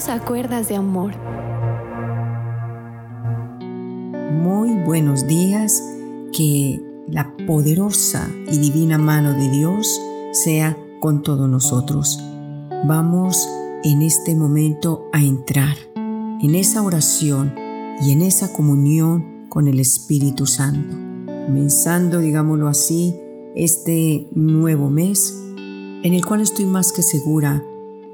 Solo a cuerdas de amor. Muy buenos días, que la poderosa y divina mano de Dios sea con todos nosotros. Vamos en este momento a entrar en esa oración y en esa comunión con el Espíritu Santo, comenzando, digámoslo así, este nuevo mes en el cual estoy más que segura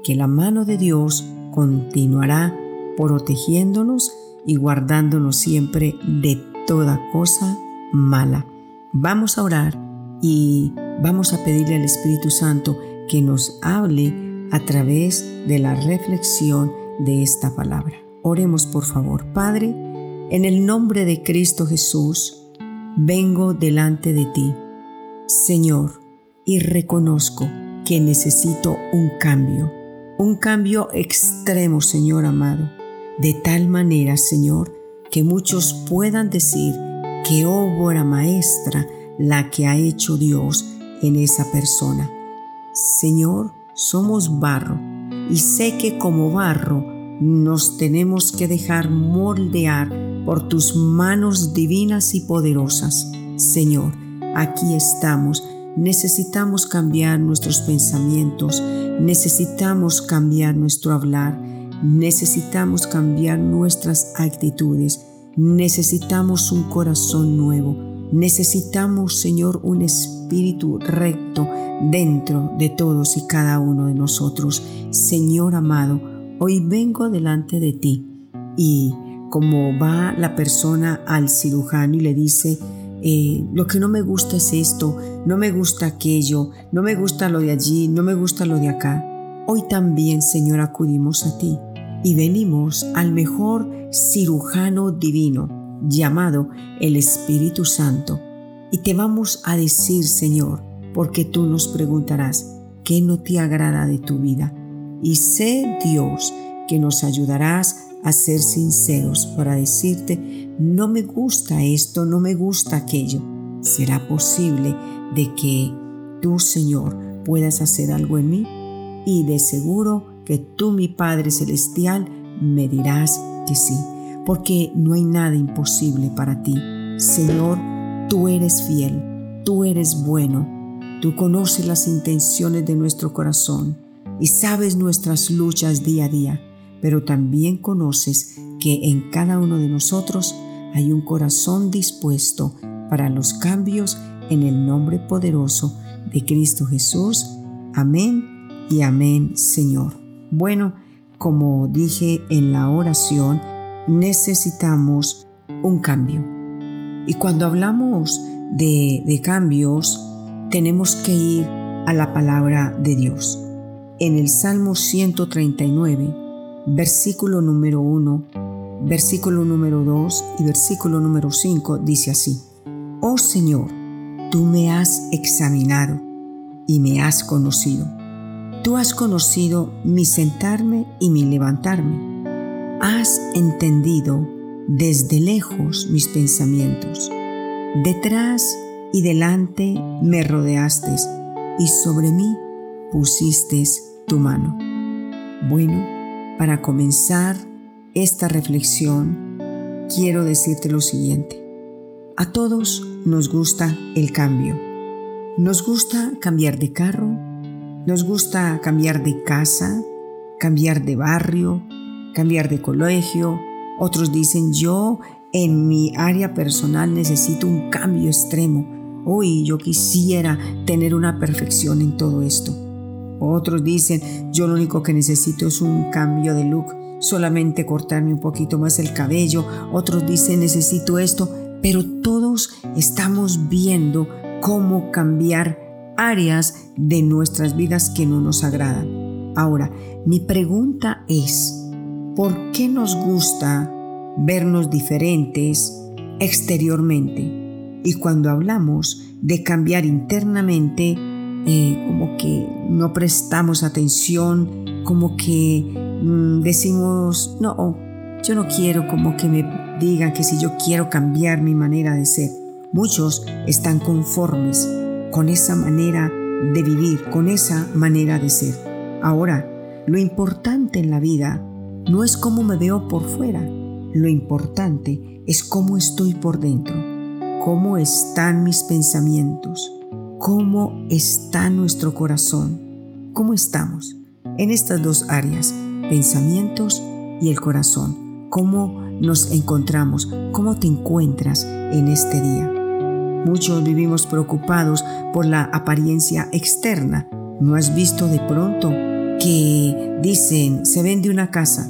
que la mano de Dios continuará protegiéndonos y guardándonos siempre de toda cosa mala. Vamos a orar y vamos a pedirle al Espíritu Santo que nos hable a través de la reflexión de esta palabra. Oremos por favor. Padre, en el nombre de Cristo Jesús, vengo delante de ti, Señor, y reconozco que necesito un cambio, un cambio extremo, Señor amado, de tal manera, Señor, que muchos puedan decir que obra maestra la que ha hecho Dios en esa persona. Señor, somos barro y sé que como barro nos tenemos que dejar moldear por tus manos divinas y poderosas. Señor, aquí estamos necesitamos cambiar nuestros pensamientos, necesitamos cambiar nuestro hablar, necesitamos cambiar nuestras actitudes, necesitamos un corazón nuevo, necesitamos, Señor, un espíritu recto dentro de todos y cada uno de nosotros. Señor amado, hoy vengo delante de ti. Y como va la persona al cirujano y le dice, eh, lo que no me gusta es esto, no me gusta aquello, no me gusta lo de allí, no me gusta lo de acá. Hoy también, Señor, acudimos a ti y venimos al mejor cirujano divino llamado el Espíritu Santo. Y te vamos a decir, Señor, porque tú nos preguntarás, ¿qué no te agrada de tu vida? Y sé, Dios, que nos ayudarás a ser sinceros para decirte, no me gusta esto, no me gusta aquello. ¿Será posible de que tú, Señor, puedas hacer algo en mí? Y de seguro que tú, mi Padre Celestial, me dirás que sí, porque no hay nada imposible para ti. Señor, tú eres fiel, tú eres bueno, tú conoces las intenciones de nuestro corazón y sabes nuestras luchas día a día pero también conoces que en cada uno de nosotros hay un corazón dispuesto para los cambios en el nombre poderoso de Cristo Jesús. Amén y amén, Señor. Bueno, como dije en la oración, necesitamos un cambio. Y cuando hablamos de, cambios, tenemos que ir a la palabra de Dios. En el Salmo 139, versículo número 1, versículo número 2 y versículo número 5 dice así, Oh Señor, tú me has examinado y me has conocido. Tú has conocido mi sentarme y mi levantarme. Has entendido desde lejos mis pensamientos. Detrás y delante me rodeaste y sobre mí pusiste tu mano. Bueno, para comenzar esta reflexión, quiero decirte lo siguiente. A todos nos gusta el cambio. Nos gusta cambiar de carro, nos gusta cambiar de casa, cambiar de barrio, cambiar de colegio. Otros dicen, yo en mi área personal necesito un cambio extremo. Hoy yo quisiera tener una perfección en todo esto. Otros dicen, yo lo único que necesito es un cambio de look, solamente cortarme un poquito más el cabello. Otros dicen, necesito esto, pero todos estamos viendo cómo cambiar áreas de nuestras vidas que no nos agradan. Ahora, mi pregunta es, ¿por qué nos gusta vernos diferentes exteriormente? Y cuando hablamos de cambiar internamente, como que no prestamos atención, como que mm, decimos, no, yo no quiero como que me digan que si yo quiero cambiar mi manera de ser. Muchos están conformes con esa manera de vivir, con esa manera de ser. Ahora, lo importante en la vida no es cómo me veo por fuera. Lo importante es cómo estoy por dentro, cómo están mis pensamientos, cómo está nuestro corazón, cómo estamos en estas dos áreas, pensamientos y el corazón, cómo nos encontramos, cómo te encuentras en este día. Muchos vivimos preocupados por la apariencia externa. ¿No has visto de pronto que dicen se vende una casa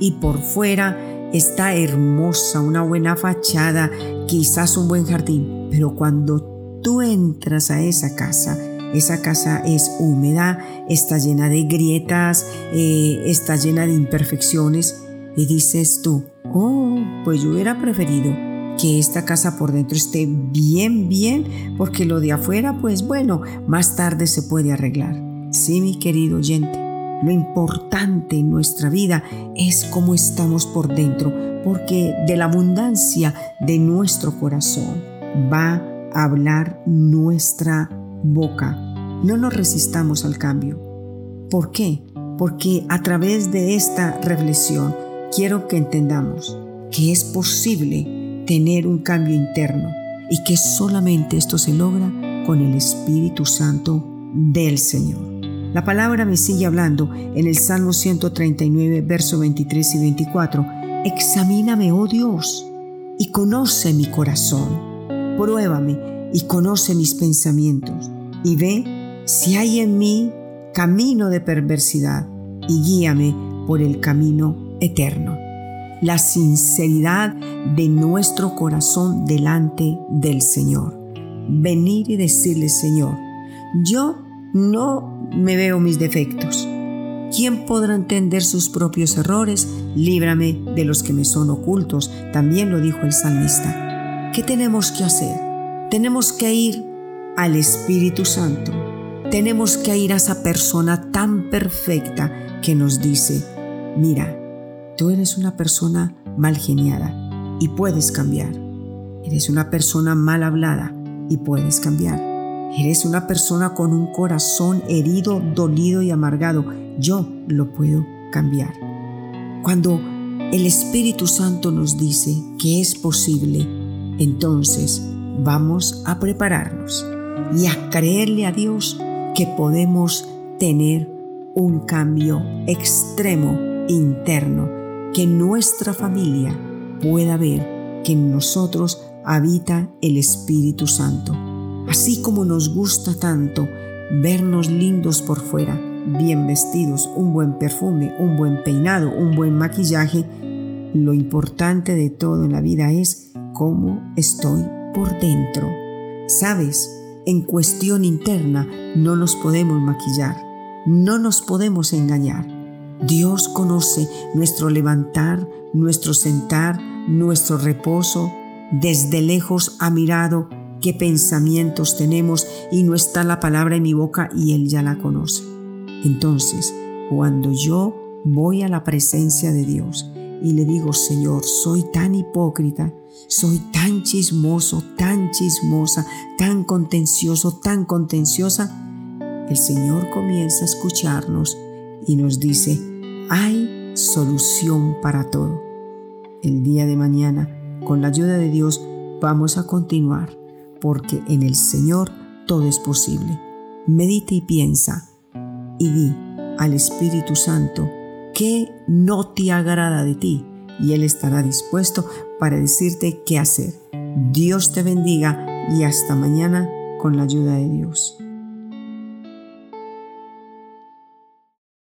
y por fuera está hermosa, una buena fachada, quizás un buen jardín, pero cuando tú entras a esa casa, esa casa es húmeda, está llena de grietas, eh, está llena de imperfecciones y dices tú, oh, pues yo hubiera preferido que esta casa por dentro esté bien, bien, porque lo de afuera, pues bueno, más tarde se puede arreglar. Sí, mi querido oyente, lo importante en nuestra vida es cómo estamos por dentro, porque de la abundancia de nuestro corazón va hablar nuestra boca. No nos resistamos al cambio. ¿Por qué? Porque a través de esta reflexión quiero que entendamos que es posible tener un cambio interno y que solamente esto se logra con el Espíritu Santo del Señor. La palabra me sigue hablando en el Salmo 139, verso 23 y 24. Examíname, oh Dios, y conoce mi corazón. Pruébame y conoce mis pensamientos. Y ve si hay en mí camino de perversidad y guíame por el camino eterno. La sinceridad de nuestro corazón delante del Señor. Venir y decirle, Señor, yo no me veo mis defectos. ¿Quién podrá entender sus propios errores? Líbrame de los que me son ocultos. También lo dijo el salmista. ¿Qué tenemos que hacer? Tenemos que ir al Espíritu Santo. Tenemos que ir a esa persona tan perfecta que nos dice, mira, tú eres una persona mal geniada y puedes cambiar. Eres una persona mal hablada y puedes cambiar. Eres una persona con un corazón herido, dolido y amargado. Yo lo puedo cambiar. Cuando el Espíritu Santo nos dice que es posible, entonces vamos a prepararnos y a creerle a Dios que podemos tener un cambio extremo interno, que nuestra familia pueda ver que en nosotros habita el Espíritu Santo. Así como nos gusta tanto vernos lindos por fuera, bien vestidos, un buen perfume, un buen peinado, un buen maquillaje, lo importante de todo en la vida es cómo estoy por dentro. Sabes, en cuestión interna no nos podemos maquillar, no nos podemos engañar. Dios conoce nuestro levantar, nuestro sentar, nuestro reposo. Desde lejos ha mirado qué pensamientos tenemos y no está la palabra en mi boca y Él ya la conoce. Entonces, cuando yo voy a la presencia de Dios y le digo, Señor, soy tan hipócrita, soy tan chismoso, tan chismosa, tan contencioso, tan contenciosa, el Señor comienza a escucharnos y nos dice, hay solución para todo. El día de mañana, con la ayuda de Dios, vamos a continuar porque en el Señor todo es posible. Medita y piensa y di al Espíritu Santo que no te agrada de ti y Él estará dispuesto para decirte qué hacer. Dios te bendiga y hasta mañana con la ayuda de Dios.